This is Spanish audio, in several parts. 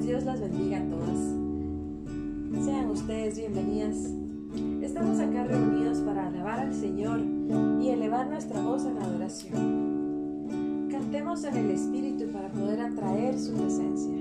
días, Dios las bendiga a todas. Sean ustedes bienvenidas. Estamos acá reunidos para alabar al Señor y elevar nuestra voz en adoración. Cantemos en el Espíritu para poder atraer su presencia.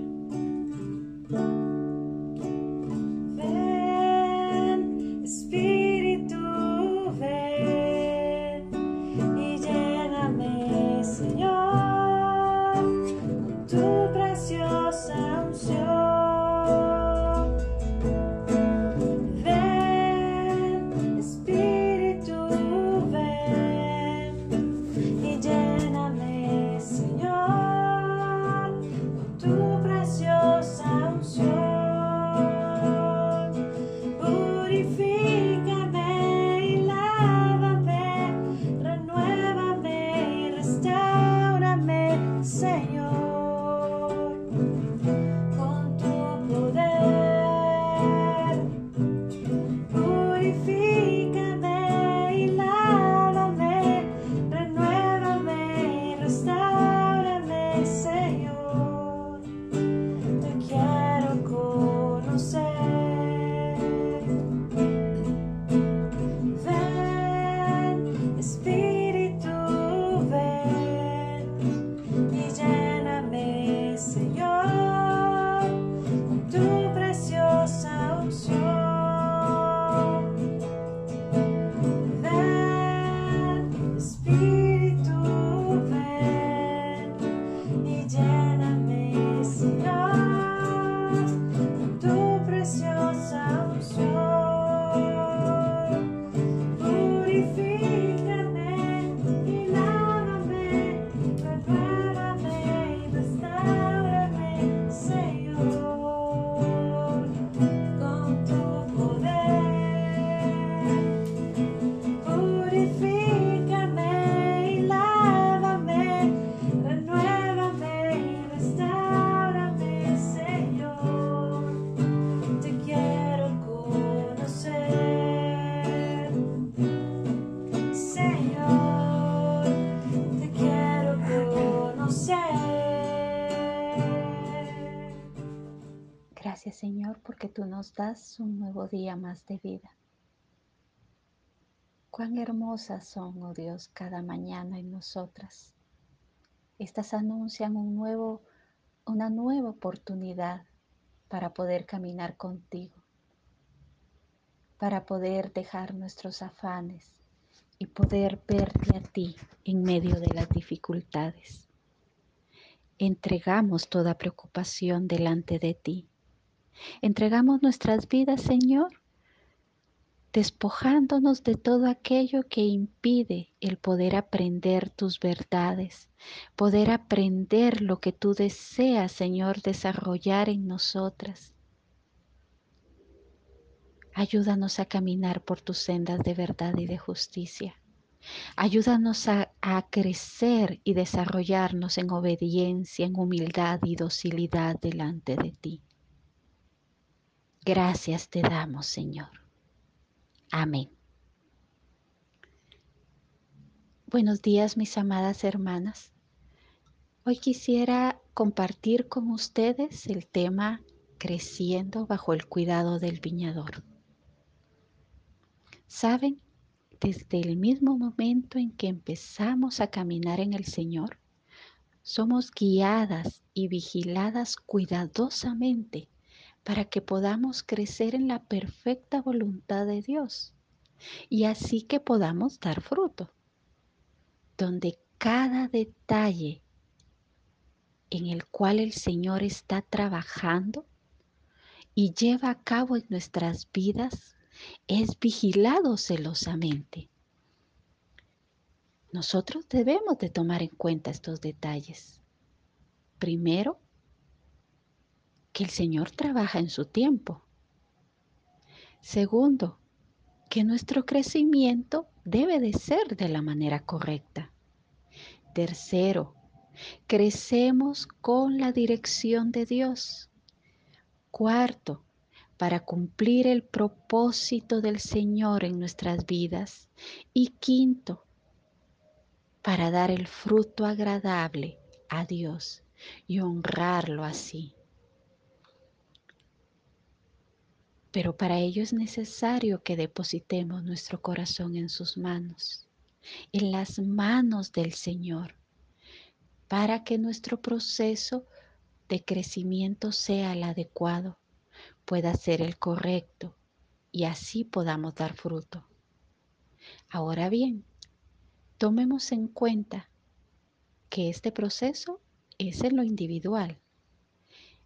Un nuevo día más de vida. Cuán hermosas son, oh Dios, cada mañana en nosotras. Estas anuncian un nuevo, una nueva oportunidad para poder caminar contigo, para poder dejar nuestros afanes y poder verte a ti en medio de las dificultades. Entregamos toda preocupación delante de ti Entregamos nuestras vidas, Señor, despojándonos de todo aquello que impide el poder aprender tus verdades, poder aprender lo que tú deseas, Señor, desarrollar en nosotras. Ayúdanos a caminar por tus sendas de verdad y de justicia. Ayúdanos a, crecer y desarrollarnos en obediencia, en humildad y docilidad delante de ti. Gracias te damos, Señor. Amén. Buenos días, mis amadas hermanas. Hoy quisiera compartir con ustedes el tema creciendo bajo el cuidado del viñador. Saben, desde el mismo momento en que empezamos a caminar en el Señor, somos guiadas y vigiladas cuidadosamente para que podamos crecer en la perfecta voluntad de Dios y así que podamos dar fruto, donde cada detalle en el cual el Señor está trabajando y lleva a cabo en nuestras vidas es vigilado celosamente. Nosotros debemos de tomar en cuenta estos detalles. Primero, que el Señor trabaja en su tiempo. Segundo, que nuestro crecimiento debe de ser de la manera correcta. Tercero, crecemos con la dirección de Dios. Cuarto, para cumplir el propósito del Señor en nuestras vidas. Y quinto, para dar el fruto agradable a Dios y honrarlo así. Pero para ello es necesario que depositemos nuestro corazón en sus manos, en las manos del Señor, para que nuestro proceso de crecimiento sea el adecuado, pueda ser el correcto y así podamos dar fruto. Ahora bien, tomemos en cuenta que este proceso es en lo individual.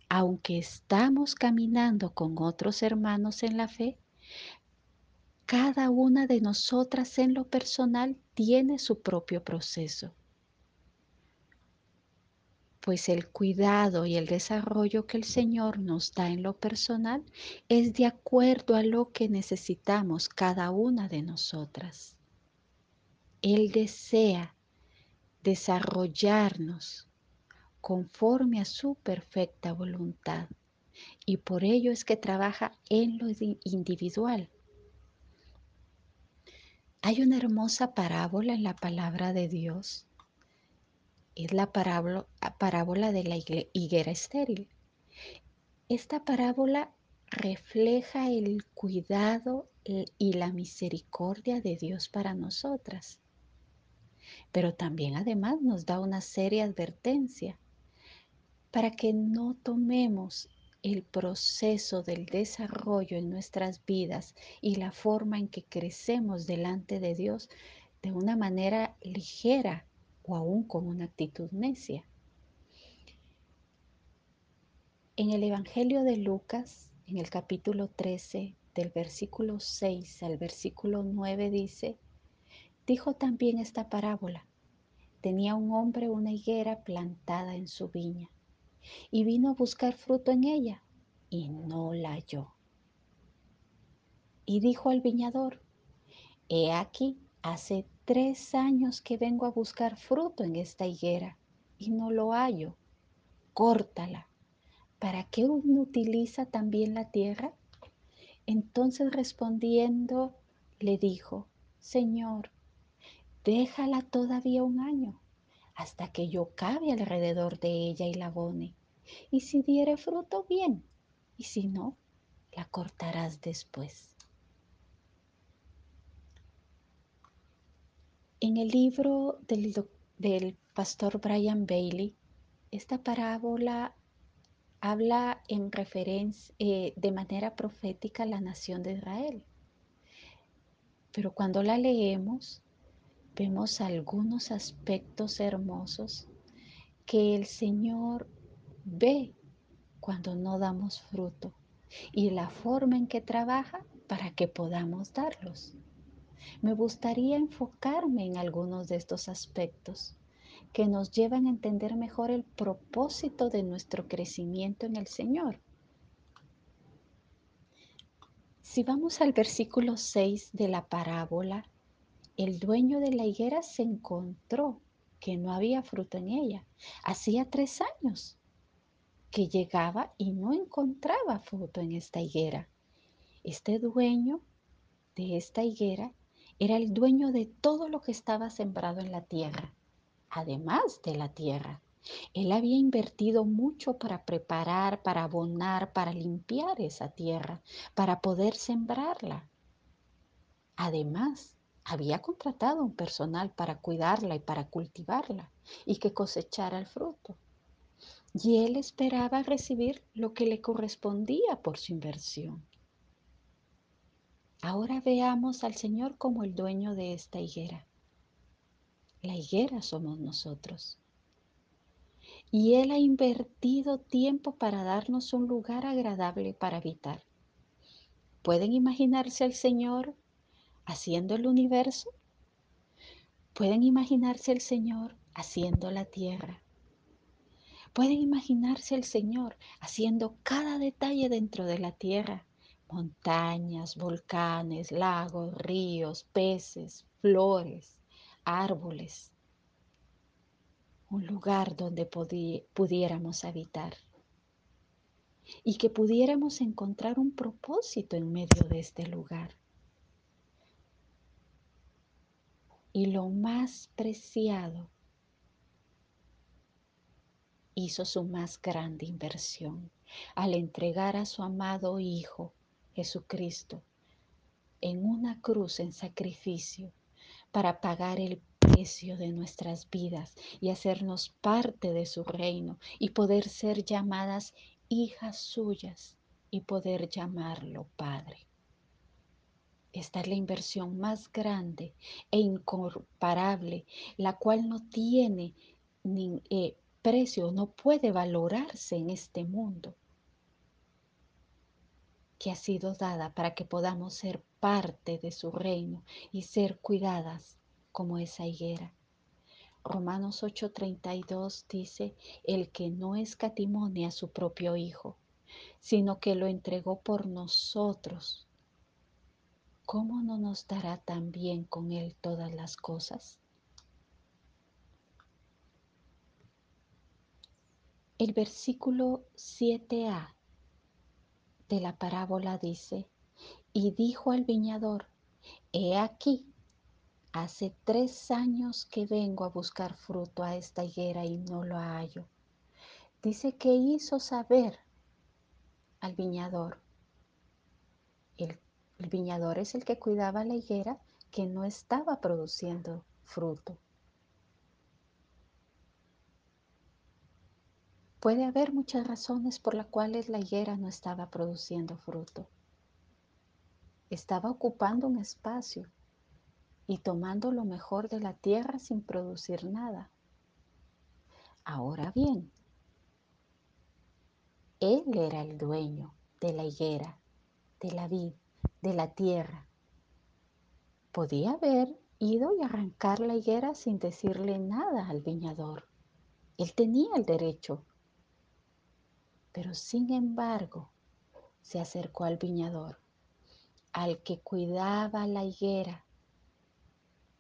Aunque estamos caminando con otros hermanos en la fe, cada una de nosotras en lo personal tiene su propio proceso. Pues el cuidado y el desarrollo que el Señor nos da en lo personal es de acuerdo a lo que necesitamos cada una de nosotras. Él desea desarrollarnos conforme a su perfecta voluntad y por ello es que trabaja en lo individual. Hay una hermosa parábola en la palabra de Dios. Es la parábola, de la higuera estéril. Esta parábola refleja el cuidado y la misericordia de Dios para nosotras pero también además nos da una seria advertencia para que no tomemos el proceso del desarrollo en nuestras vidas y la forma en que crecemos delante de Dios de una manera ligera o aún con una actitud necia. En el Evangelio de Lucas, en el capítulo 13, del versículo 6 al versículo 9 dice, Dijo también esta parábola. Tenía un hombre una higuera plantada en su viña y vino a buscar fruto en ella y no la halló. Y dijo al viñador, he aquí, hace tres años que vengo a buscar fruto en esta higuera y no lo hallo. Córtala. ¿Para qué uno utiliza también la tierra? Entonces respondiendo le dijo, Señor, déjala todavía un año, hasta que yo cabe alrededor de ella y la abone. Y si diere fruto, bien, y si no, la cortarás después. En el libro del, pastor Brian Bailey, esta parábola habla en referencia eh, de manera profética a la nación de Israel. Pero cuando la leemos, vemos algunos aspectos hermosos que el Señor ve cuando no damos fruto y la forma en que trabaja para que podamos darlos. Me gustaría enfocarme en algunos de estos aspectos que nos llevan a entender mejor el propósito de nuestro crecimiento en el Señor. Si vamos al versículo 6 de la parábola, el dueño de la higuera se encontró que no había fruto en ella. Hacía tres años que llegaba y no encontraba fruto en esta higuera. Este dueño de esta higuera era el dueño de todo lo que estaba sembrado en la tierra, además de la tierra. Él había invertido mucho para preparar, para abonar, para limpiar esa tierra, para poder sembrarla. Además, había contratado un personal para cuidarla y para cultivarla y que cosechara el fruto. Y él esperaba recibir lo que le correspondía por su inversión. Ahora veamos al Señor como el dueño de esta higuera. La higuera somos nosotros. Y Él ha invertido tiempo para darnos un lugar agradable para habitar. ¿Pueden imaginarse al Señor haciendo el universo? ¿Pueden imaginarse el Señor haciendo la tierra? ¿Pueden imaginarse el Señor haciendo cada detalle dentro de la tierra? Montañas, volcanes, lagos, ríos, peces, flores, árboles. Un lugar donde pudiéramos habitar y que pudiéramos encontrar un propósito en medio de este lugar. y lo más preciado, hizo su más grande inversión al entregar a su amado Hijo Jesucristo en una cruz en sacrificio para pagar el precio de nuestras vidas y hacernos parte de su reino y poder ser llamadas hijas suyas y poder llamarlo Padre. Esta es la inversión más grande e incomparable, la cual no tiene ni, eh, precio, no puede valorarse en este mundo, que ha sido dada para que podamos ser parte de su reino y ser cuidadas como esa higuera. Romanos 8:32 dice, el que no escatimone a su propio Hijo, sino que lo entregó por nosotros ¿cómo no nos dará también con Él todas las cosas? El versículo 7a de la parábola dice, y dijo al viñador, he aquí, hace tres años que vengo a buscar fruto a esta higuera y no lo hallo. Dice que hizo saber al viñador, el el viñador es el que cuidaba la higuera que no estaba produciendo fruto. Puede haber muchas razones por las cuales la higuera no estaba produciendo fruto. Estaba ocupando un espacio y tomando lo mejor de la tierra sin producir nada. Ahora bien, él era el dueño de la higuera, de la vid, de la tierra. Podía haber ido y arrancar la higuera sin decirle nada al viñador. Él tenía el derecho. Pero sin embargo, se acercó al viñador, al que cuidaba la higuera,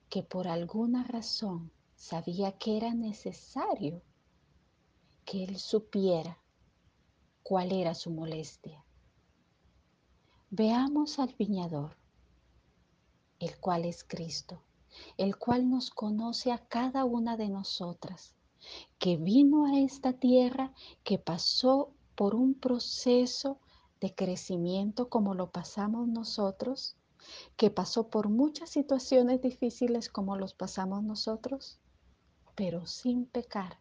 que por alguna razón sabía que era necesario que él supiera cuál era su molestia. Veamos al viñador, el cual es Cristo, el cual nos conoce a cada una de nosotras, que vino a esta tierra, que pasó por un proceso de crecimiento como lo pasamos nosotros, que pasó por muchas situaciones difíciles como los pasamos nosotros, pero sin pecar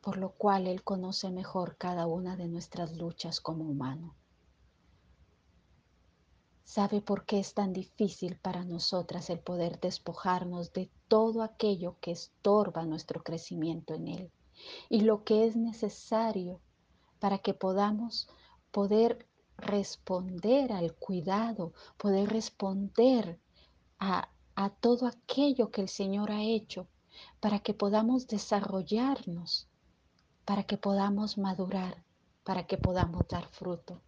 por lo cual Él conoce mejor cada una de nuestras luchas como humano. Sabe por qué es tan difícil para nosotras el poder despojarnos de todo aquello que estorba nuestro crecimiento en Él y lo que es necesario para que podamos poder responder al cuidado, poder responder a, a todo aquello que el Señor ha hecho, para que podamos desarrollarnos para que podamos madurar, para que podamos dar fruto.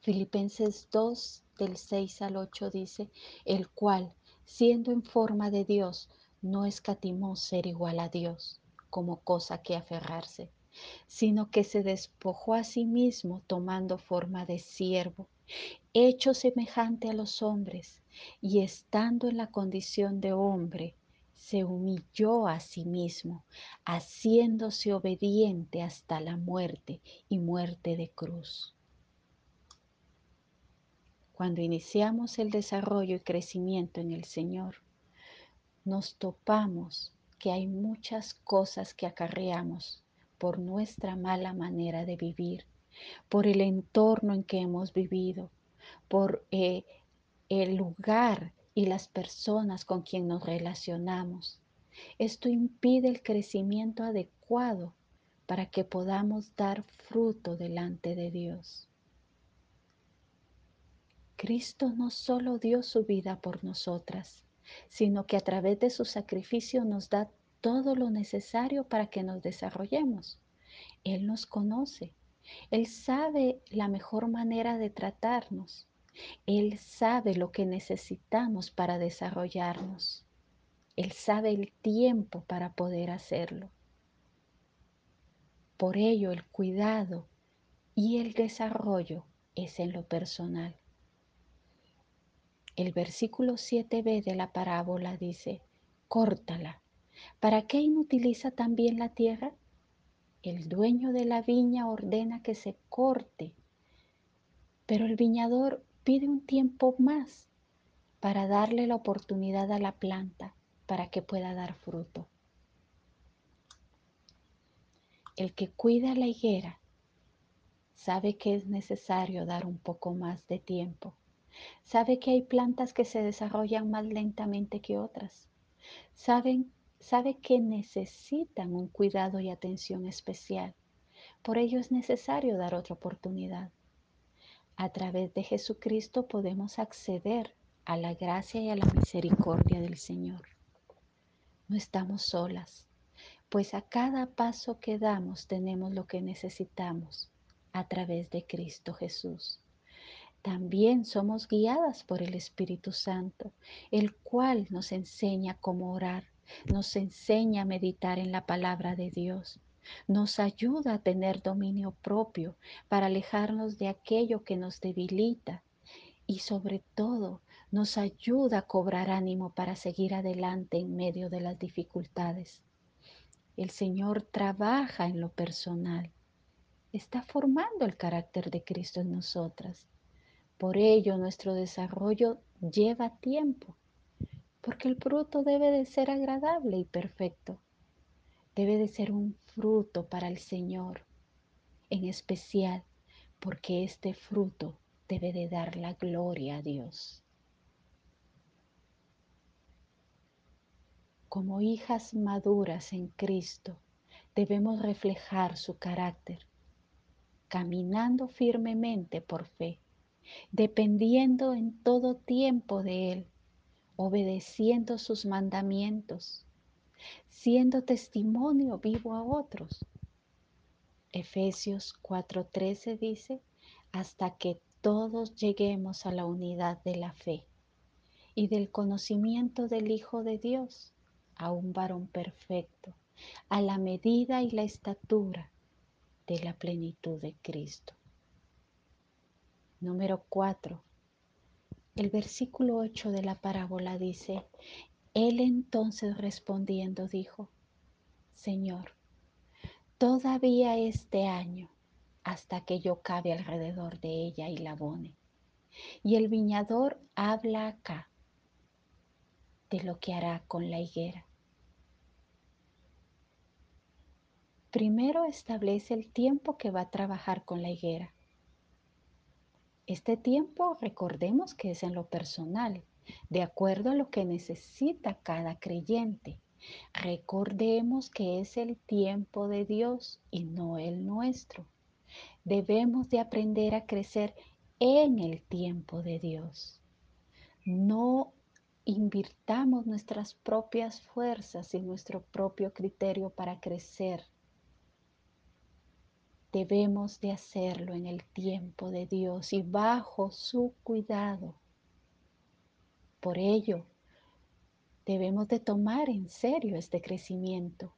Filipenses 2 del 6 al 8 dice, el cual, siendo en forma de Dios, no escatimó ser igual a Dios como cosa que aferrarse, sino que se despojó a sí mismo tomando forma de siervo, hecho semejante a los hombres, y estando en la condición de hombre, se humilló a sí mismo, haciéndose obediente hasta la muerte y muerte de cruz. Cuando iniciamos el desarrollo y crecimiento en el Señor, nos topamos que hay muchas cosas que acarreamos por nuestra mala manera de vivir, por el entorno en que hemos vivido, por eh, el lugar y las personas con quien nos relacionamos. Esto impide el crecimiento adecuado para que podamos dar fruto delante de Dios. Cristo no solo dio su vida por nosotras, sino que a través de su sacrificio nos da todo lo necesario para que nos desarrollemos. Él nos conoce, Él sabe la mejor manera de tratarnos. Él sabe lo que necesitamos para desarrollarnos. Él sabe el tiempo para poder hacerlo. Por ello el cuidado y el desarrollo es en lo personal. El versículo 7b de la parábola dice, córtala. ¿Para qué inutiliza también la tierra? El dueño de la viña ordena que se corte, pero el viñador pide un tiempo más para darle la oportunidad a la planta para que pueda dar fruto. El que cuida la higuera sabe que es necesario dar un poco más de tiempo. Sabe que hay plantas que se desarrollan más lentamente que otras. Saben, sabe que necesitan un cuidado y atención especial. Por ello es necesario dar otra oportunidad. A través de Jesucristo podemos acceder a la gracia y a la misericordia del Señor. No estamos solas pues a cada paso que damos tenemos lo que necesitamos a través de Cristo Jesús. También somos guiadas por el Espíritu Santo, el cual nos enseña cómo orar, nos enseña a meditar en la palabra de Dios, nos ayuda a tener dominio propio para alejarnos de aquello que nos debilita y sobre todo nos ayuda a cobrar ánimo para seguir adelante en medio de las dificultades. El Señor trabaja en lo personal. Está formando el carácter de Cristo en nosotras. Por ello nuestro desarrollo lleva tiempo, porque el fruto debe de ser agradable y perfecto. Debe de ser un fruto para el Señor, en especial porque este fruto debe de dar la gloria a Dios. Como hijas maduras en Cristo, debemos reflejar su carácter, caminando firmemente por fe, dependiendo en todo tiempo de Él, obedeciendo sus mandamientos, siendo testimonio vivo a otros. Efesios 4:13 dice, hasta que todos lleguemos a la unidad de la fe y del conocimiento del Hijo de Dios a un varón perfecto, a la medida y la estatura de la plenitud de Cristo. Número 4. El versículo 8 de la parábola dice, Él entonces respondiendo dijo, Señor, todavía este año hasta que yo cabe alrededor de ella y la abone. Y el viñador habla acá de lo que hará con la higuera. Primero establece el tiempo que va a trabajar con la higuera. Este tiempo recordemos que es en lo personal, de acuerdo a lo que necesita cada creyente. Recordemos que es el tiempo de Dios y no el nuestro. Debemos de aprender a crecer en el tiempo de Dios. No invirtamos nuestras propias fuerzas y nuestro propio criterio para crecer Debemos de hacerlo en el tiempo de Dios y bajo su cuidado. Por ello, debemos de tomar en serio este crecimiento.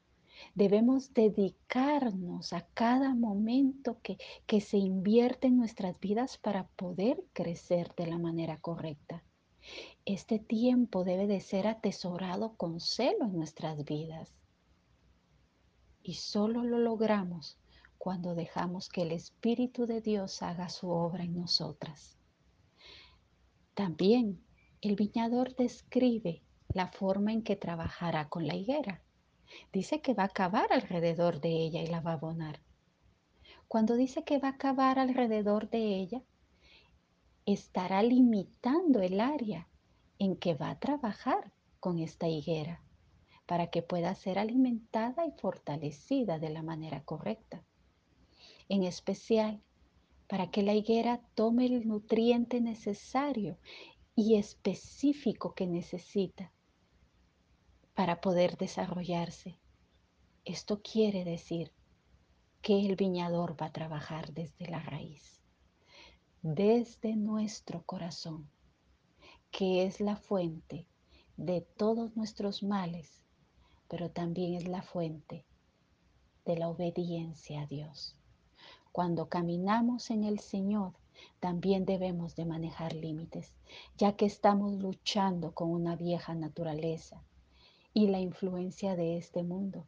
Debemos dedicarnos a cada momento que, que se invierte en nuestras vidas para poder crecer de la manera correcta. Este tiempo debe de ser atesorado con celo en nuestras vidas. Y solo lo logramos cuando dejamos que el Espíritu de Dios haga su obra en nosotras. También el viñador describe la forma en que trabajará con la higuera. Dice que va a cavar alrededor de ella y la va a abonar. Cuando dice que va a cavar alrededor de ella, estará limitando el área en que va a trabajar con esta higuera para que pueda ser alimentada y fortalecida de la manera correcta en especial para que la higuera tome el nutriente necesario y específico que necesita para poder desarrollarse. Esto quiere decir que el viñador va a trabajar desde la raíz, desde nuestro corazón, que es la fuente de todos nuestros males, pero también es la fuente de la obediencia a Dios. Cuando caminamos en el Señor, también debemos de manejar límites, ya que estamos luchando con una vieja naturaleza y la influencia de este mundo.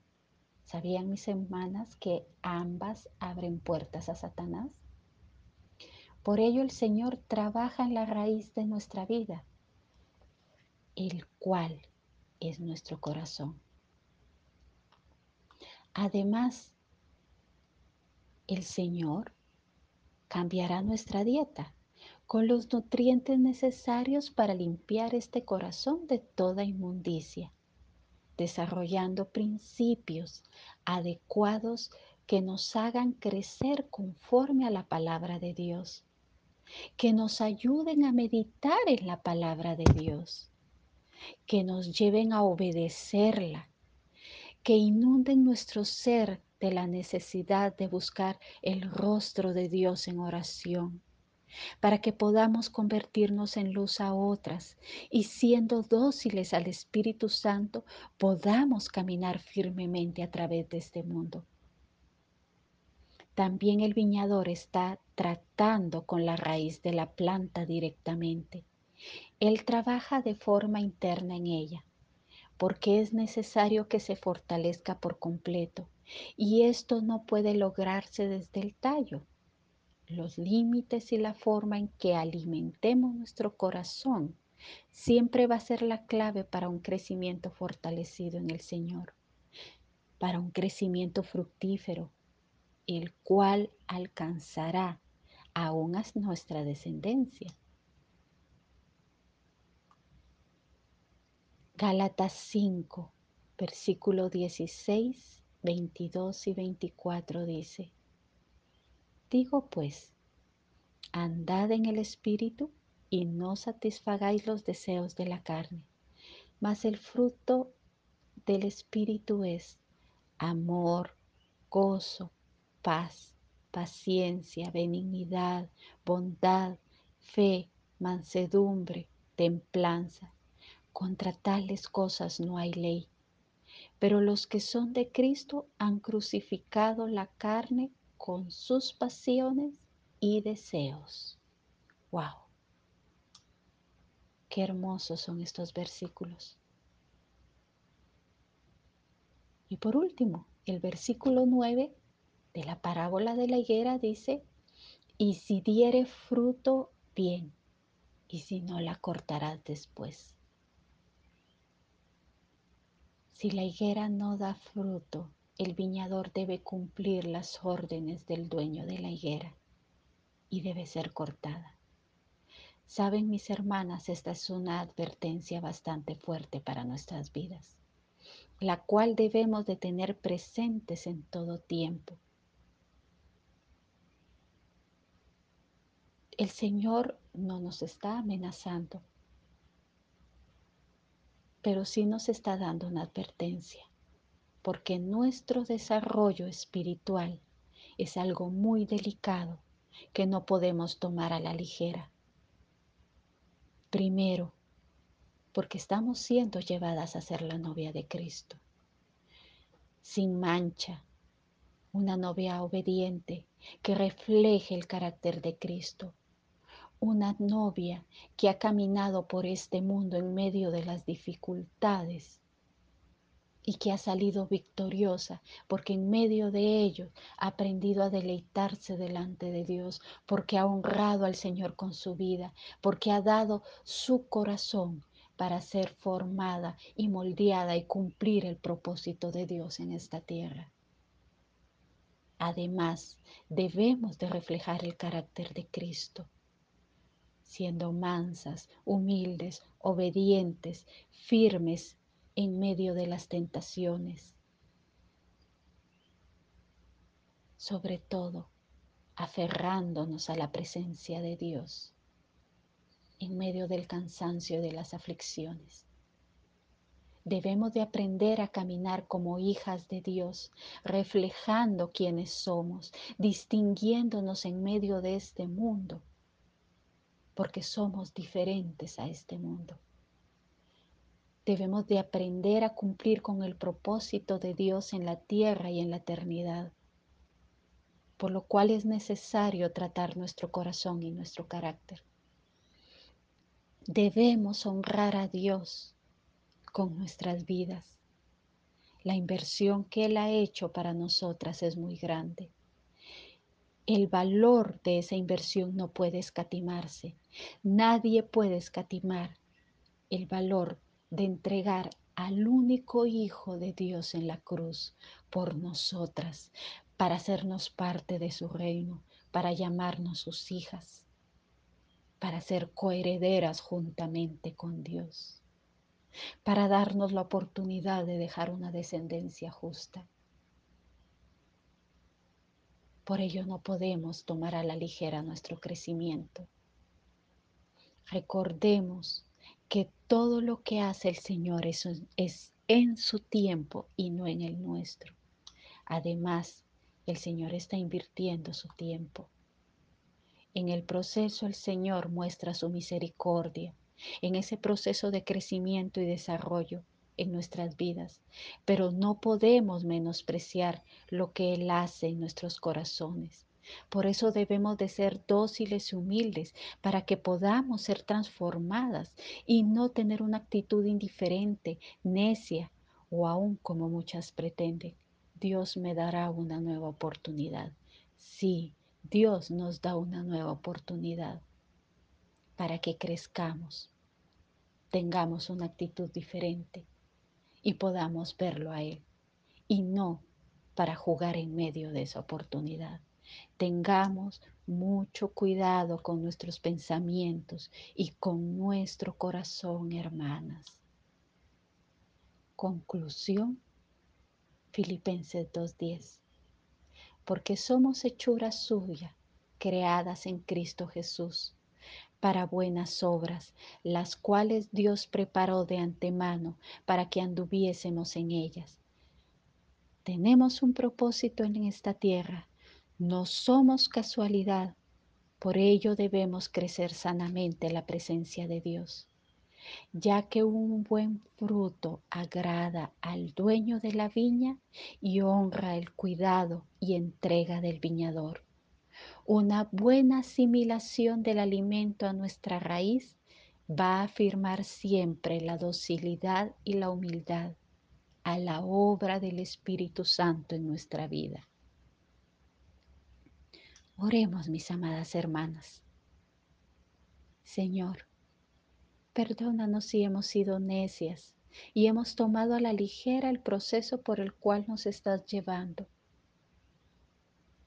¿Sabían mis hermanas que ambas abren puertas a Satanás? Por ello el Señor trabaja en la raíz de nuestra vida, el cual es nuestro corazón. Además, el Señor cambiará nuestra dieta con los nutrientes necesarios para limpiar este corazón de toda inmundicia, desarrollando principios adecuados que nos hagan crecer conforme a la palabra de Dios, que nos ayuden a meditar en la palabra de Dios, que nos lleven a obedecerla, que inunden nuestro ser de la necesidad de buscar el rostro de Dios en oración para que podamos convertirnos en luz a otras y siendo dóciles al Espíritu Santo podamos caminar firmemente a través de este mundo. También el viñador está tratando con la raíz de la planta directamente. Él trabaja de forma interna en ella, porque es necesario que se fortalezca por completo, y esto no puede lograrse desde el tallo los límites y la forma en que alimentemos nuestro corazón siempre va a ser la clave para un crecimiento fortalecido en el Señor, para un crecimiento fructífero, el cual alcanzará aún a nuestra descendencia. Gálatas 5, versículo 16, 22 y 24 dice, Digo pues, andad en el Espíritu y no satisfagáis los deseos de la carne, mas el fruto del Espíritu es amor, gozo, paz, paciencia, benignidad, bondad, fe, mansedumbre, templanza. Contra tales cosas no hay ley. Pero los que son de Cristo han crucificado la carne con sus pasiones y deseos. ¡Wow! Qué hermosos son estos versículos. Y por último, el versículo 9 de la parábola de la higuera dice, y si diere fruto, bien, y si no la cortarás después. Si la higuera no da fruto, el viñador debe cumplir las órdenes del dueño de la higuera y debe ser cortada. Saben mis hermanas, esta es una advertencia bastante fuerte para nuestras vidas, la cual debemos de tener presentes en todo tiempo. El Señor no nos está amenazando, pero sí nos está dando una advertencia porque nuestro desarrollo espiritual es algo muy delicado que no podemos tomar a la ligera. Primero, porque estamos siendo llevadas a ser la novia de Cristo, sin mancha, una novia obediente que refleje el carácter de Cristo, una novia que ha caminado por este mundo en medio de las dificultades y que ha salido victoriosa, porque en medio de ello ha aprendido a deleitarse delante de Dios, porque ha honrado al Señor con su vida, porque ha dado su corazón para ser formada y moldeada y cumplir el propósito de Dios en esta tierra. Además, debemos de reflejar el carácter de Cristo, siendo mansas, humildes, obedientes, firmes en medio de las tentaciones. Sobre todo, aferrándonos a la presencia de Dios en medio del cansancio de las aflicciones. Debemos de aprender a caminar como hijas de Dios, reflejando quienes somos, distinguiéndonos en medio de este mundo, porque somos diferentes a este mundo. Debemos de aprender a cumplir con el propósito de Dios en la tierra y en la eternidad, por lo cual es necesario tratar nuestro corazón y nuestro carácter. Debemos honrar a Dios con nuestras vidas. La inversión que Él ha hecho para nosotras es muy grande. El valor de esa inversión no puede escatimarse. Nadie puede escatimar el valor de entregar al único Hijo de Dios en la cruz por nosotras, para hacernos parte de su reino, para llamarnos sus hijas, para ser coherederas juntamente con Dios para darnos la oportunidad de dejar una descendencia justa. Por ello no podemos tomar a la ligera nuestro crecimiento. Recordemos que todo lo que hace el Señor es, es, en su tiempo y no en el nuestro. Además, el Señor está invirtiendo su tiempo. En el proceso el Señor muestra su misericordia en ese proceso de crecimiento y desarrollo en nuestras vidas, pero no podemos menospreciar lo que Él hace en nuestros corazones. Por eso debemos de ser dóciles y humildes para que podamos ser transformadas y no tener una actitud indiferente, necia o aún como muchas pretenden. Dios me dará una nueva oportunidad. Sí, Dios nos da una nueva oportunidad para que crezcamos, tengamos una actitud diferente y podamos verlo a Él y no para jugar en medio de esa oportunidad. Tengamos mucho cuidado con nuestros pensamientos y con nuestro corazón, hermanas. Conclusión, Filipenses 2.10. Porque somos hechuras suyas, creadas en Cristo Jesús para buenas obras, las cuales Dios preparó de antemano para que anduviésemos en ellas. Tenemos un propósito en esta tierra, no somos casualidad, por ello debemos crecer sanamente en la presencia de Dios, ya que un buen fruto agrada al dueño de la viña y honra el cuidado y entrega del viñador. Una buena asimilación del alimento a nuestra raíz va a afirmar siempre la docilidad y la humildad a la obra del Espíritu Santo en nuestra vida. Oremos, mis amadas hermanas. Señor, perdónanos si hemos sido necias y hemos tomado a la ligera el proceso por el cual nos estás llevando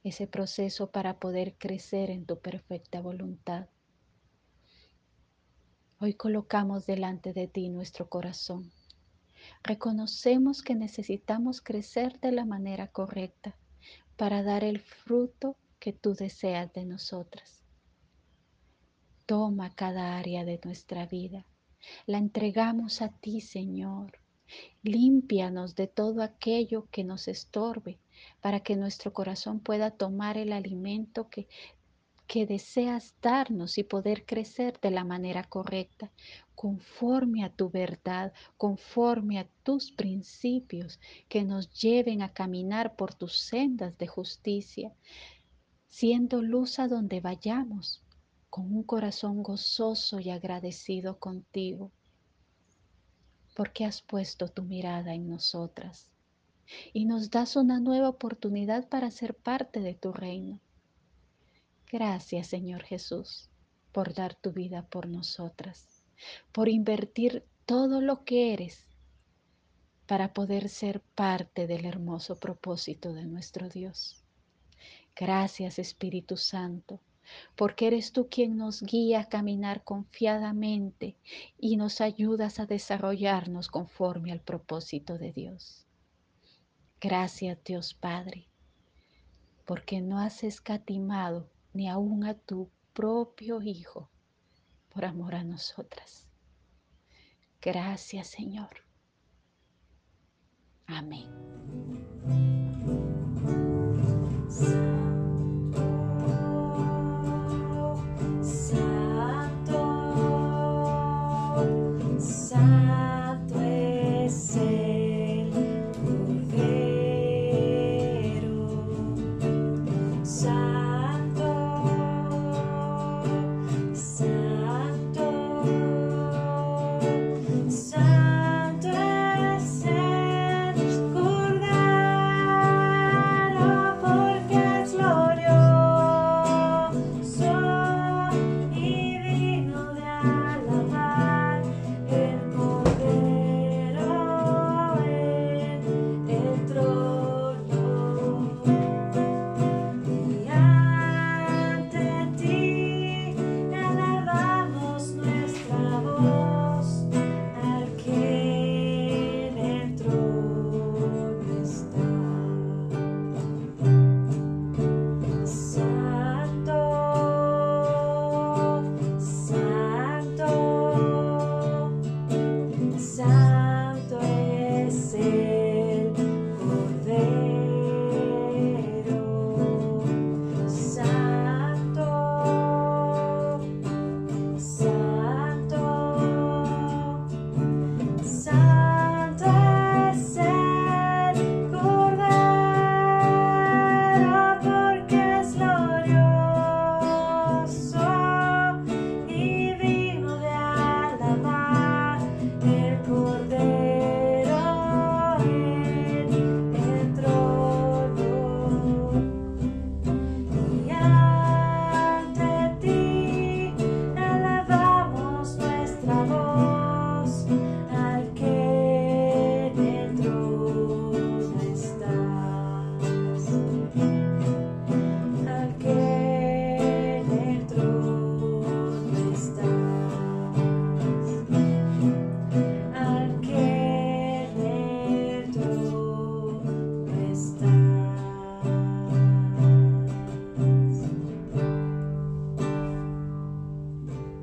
ese proceso para poder crecer en tu perfecta voluntad. Hoy colocamos delante de ti nuestro corazón. Reconocemos que necesitamos crecer de la manera correcta para dar el fruto que tú deseas de nosotras. Toma cada área de nuestra vida. La entregamos a ti, Señor. Límpianos de todo aquello que nos estorbe para que nuestro corazón pueda tomar el alimento que, que deseas darnos y poder crecer de la manera correcta, conforme a tu verdad, conforme a tus principios que nos lleven a caminar por tus sendas de justicia, siendo luz a donde vayamos, con un corazón gozoso y agradecido contigo porque has puesto tu mirada en nosotras y nos das una nueva oportunidad para ser parte de tu reino. Gracias, Señor Jesús, por dar tu vida por nosotras, por invertir todo lo que eres para poder ser parte del hermoso propósito de nuestro Dios. Gracias, Espíritu Santo, porque eres tú quien nos guía a caminar confiadamente y nos ayudas a desarrollarnos conforme al propósito de Dios. Gracias Dios Padre, porque no has escatimado ni aun a tu propio Hijo por amor a nosotras. Gracias Señor. Amén.